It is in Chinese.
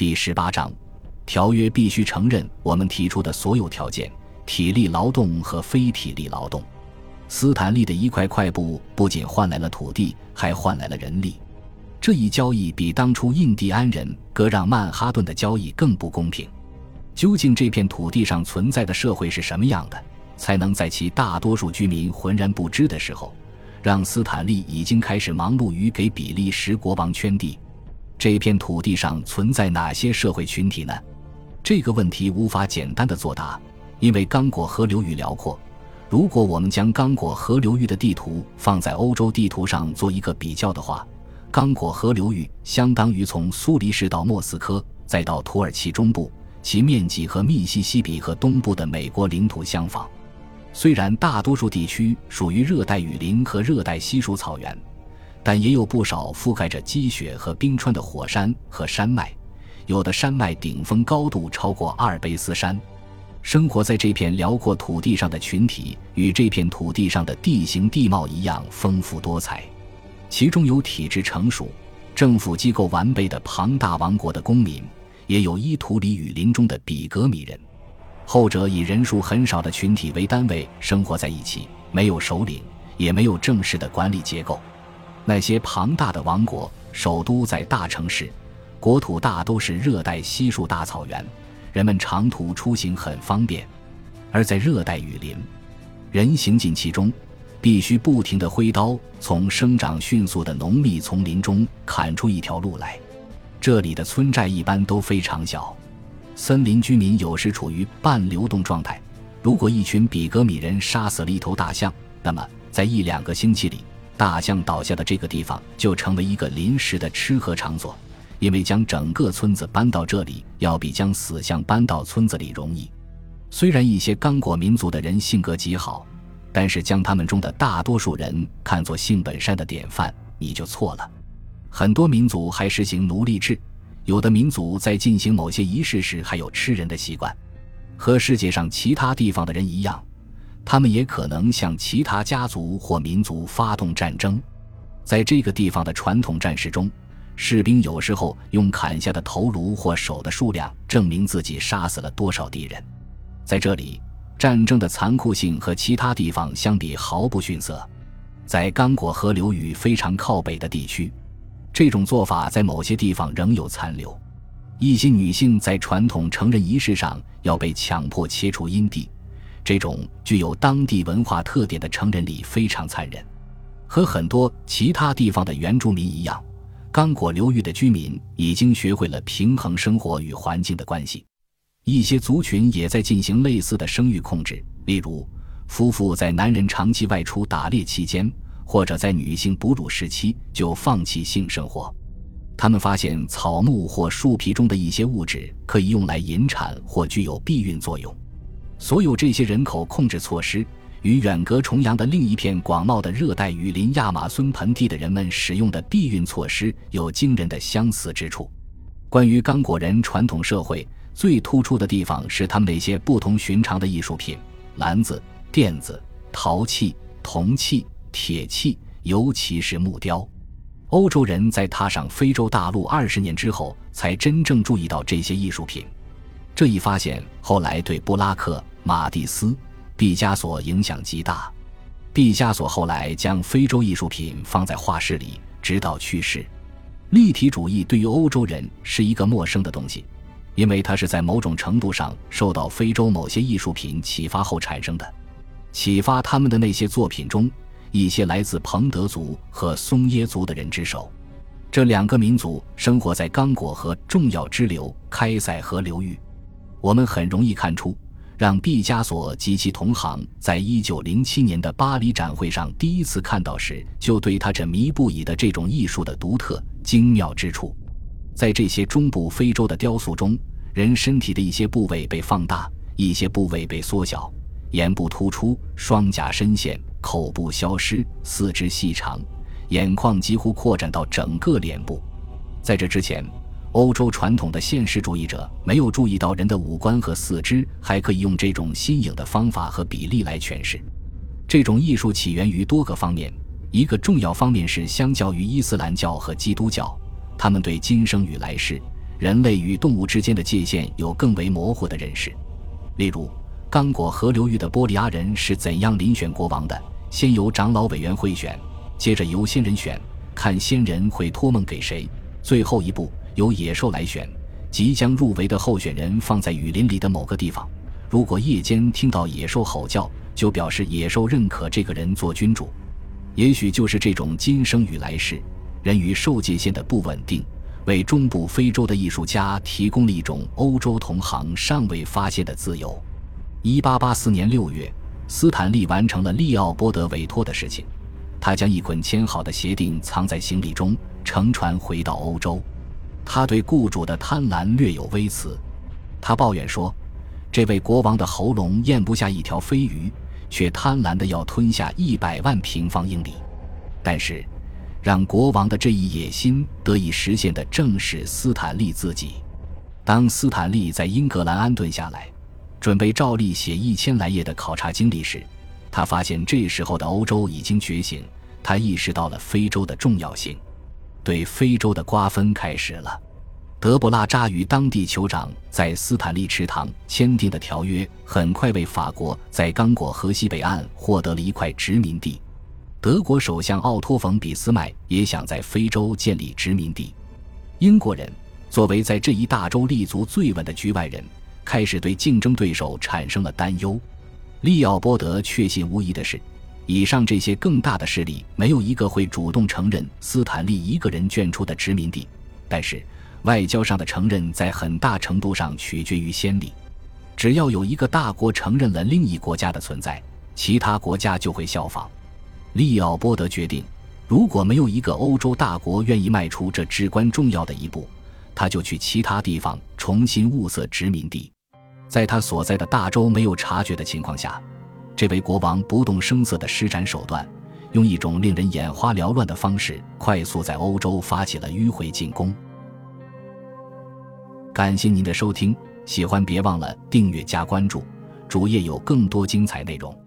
第十八章，条约必须承认我们提出的所有条件：体力劳动和非体力劳动。斯坦利的一块块布不仅换来了土地，还换来了人力。这一交易比当初印第安人割让曼哈顿的交易更不公平。究竟这片土地上存在的社会是什么样的，才能在其大多数居民浑然不知的时候，让斯坦利已经开始忙碌于给比利时国王圈地？这片土地上存在哪些社会群体呢？这个问题无法简单的作答，因为刚果河流域辽阔。如果我们将刚果河流域的地图放在欧洲地图上做一个比较的话，刚果河流域相当于从苏黎世到莫斯科，再到土耳其中部。其面积和密西西比河东部的美国领土相仿，虽然大多数地区属于热带雨林和热带稀疏草原，但也有不少覆盖着积雪和冰川的火山和山脉，有的山脉顶峰高度超过阿尔卑斯山。生活在这片辽阔土地上的群体，与这片土地上的地形地貌一样丰富多彩，其中有体制成熟、政府机构完备的庞大王国的公民。也有伊图里雨林中的比格米人，后者以人数很少的群体为单位生活在一起，没有首领，也没有正式的管理结构。那些庞大的王国首都在大城市，国土大都是热带稀树大草原，人们长途出行很方便；而在热带雨林，人行进其中，必须不停地挥刀从生长迅速的浓密丛林中砍出一条路来。这里的村寨一般都非常小，森林居民有时处于半流动状态。如果一群比格米人杀死了一头大象，那么在一两个星期里，大象倒下的这个地方就成为一个临时的吃喝场所，因为将整个村子搬到这里要比将死象搬到村子里容易。虽然一些刚果民族的人性格极好，但是将他们中的大多数人看作性本善的典范，你就错了。很多民族还实行奴隶制，有的民族在进行某些仪式时还有吃人的习惯。和世界上其他地方的人一样，他们也可能向其他家族或民族发动战争。在这个地方的传统战士中，士兵有时候用砍下的头颅或手的数量证明自己杀死了多少敌人。在这里，战争的残酷性和其他地方相比毫不逊色。在刚果河流域非常靠北的地区。这种做法在某些地方仍有残留，一些女性在传统成人仪式上要被强迫切除阴蒂，这种具有当地文化特点的成人礼非常残忍。和很多其他地方的原住民一样，刚果流域的居民已经学会了平衡生活与环境的关系。一些族群也在进行类似的生育控制，例如，夫妇在男人长期外出打猎期间。或者在女性哺乳时期就放弃性生活，他们发现草木或树皮中的一些物质可以用来引产或具有避孕作用。所有这些人口控制措施与远隔重洋的另一片广袤的热带雨林亚马孙盆地的人们使用的避孕措施有惊人的相似之处。关于刚果人传统社会最突出的地方是他们那些不同寻常的艺术品：篮子、垫子、陶器、铜器。铁器，尤其是木雕，欧洲人在踏上非洲大陆二十年之后，才真正注意到这些艺术品。这一发现后来对布拉克、马蒂斯、毕加索影响极大。毕加索后来将非洲艺术品放在画室里，直到去世。立体主义对于欧洲人是一个陌生的东西，因为它是在某种程度上受到非洲某些艺术品启发后产生的。启发他们的那些作品中。一些来自彭德族和松耶族的人之手，这两个民族生活在刚果河重要支流开塞河流域。我们很容易看出，让毕加索及其同行在一九零七年的巴黎展会上第一次看到时，就对他这迷不已的这种艺术的独特精妙之处。在这些中部非洲的雕塑中，人身体的一些部位被放大，一些部位被缩小，眼部突出，双颊深陷。口部消失，四肢细长，眼眶几乎扩展到整个脸部。在这之前，欧洲传统的现实主义者没有注意到人的五官和四肢还可以用这种新颖的方法和比例来诠释。这种艺术起源于多个方面，一个重要方面是，相较于伊斯兰教和基督教，他们对今生与来世、人类与动物之间的界限有更为模糊的认识。例如，刚果河流域的波利阿人是怎样遴选国王的？先由长老委员会选，接着由仙人选，看仙人会托梦给谁。最后一步由野兽来选，即将入围的候选人放在雨林里的某个地方。如果夜间听到野兽吼叫，就表示野兽认可这个人做君主。也许就是这种今生与来世、人与兽界限的不稳定，为中部非洲的艺术家提供了一种欧洲同行尚未发现的自由。一八八四年六月，斯坦利完成了利奥波德委托的事情，他将一捆签好的协定藏在行李中，乘船回到欧洲。他对雇主的贪婪略有微词，他抱怨说：“这位国王的喉咙咽不下一条飞鱼。”却贪婪的要吞下一百万平方英里，但是，让国王的这一野心得以实现的正是斯坦利自己。当斯坦利在英格兰安顿下来，准备照例写一千来页的考察经历时，他发现这时候的欧洲已经觉醒，他意识到了非洲的重要性，对非洲的瓜分开始了。德布拉扎与当地酋长在斯坦利池塘签订的条约，很快为法国在刚果河西北岸获得了一块殖民地。德国首相奥托·冯·俾斯麦也想在非洲建立殖民地。英国人作为在这一大洲立足最稳的局外人，开始对竞争对手产生了担忧。利奥波德确信无疑的是，以上这些更大的势力没有一个会主动承认斯坦利一个人捐出的殖民地，但是。外交上的承认在很大程度上取决于先例，只要有一个大国承认了另一国家的存在，其他国家就会效仿。利奥波德决定，如果没有一个欧洲大国愿意迈出这至关重要的一步，他就去其他地方重新物色殖民地。在他所在的大洲没有察觉的情况下，这位国王不动声色的施展手段，用一种令人眼花缭乱的方式，快速在欧洲发起了迂回进攻。感谢您的收听，喜欢别忘了订阅加关注，主页有更多精彩内容。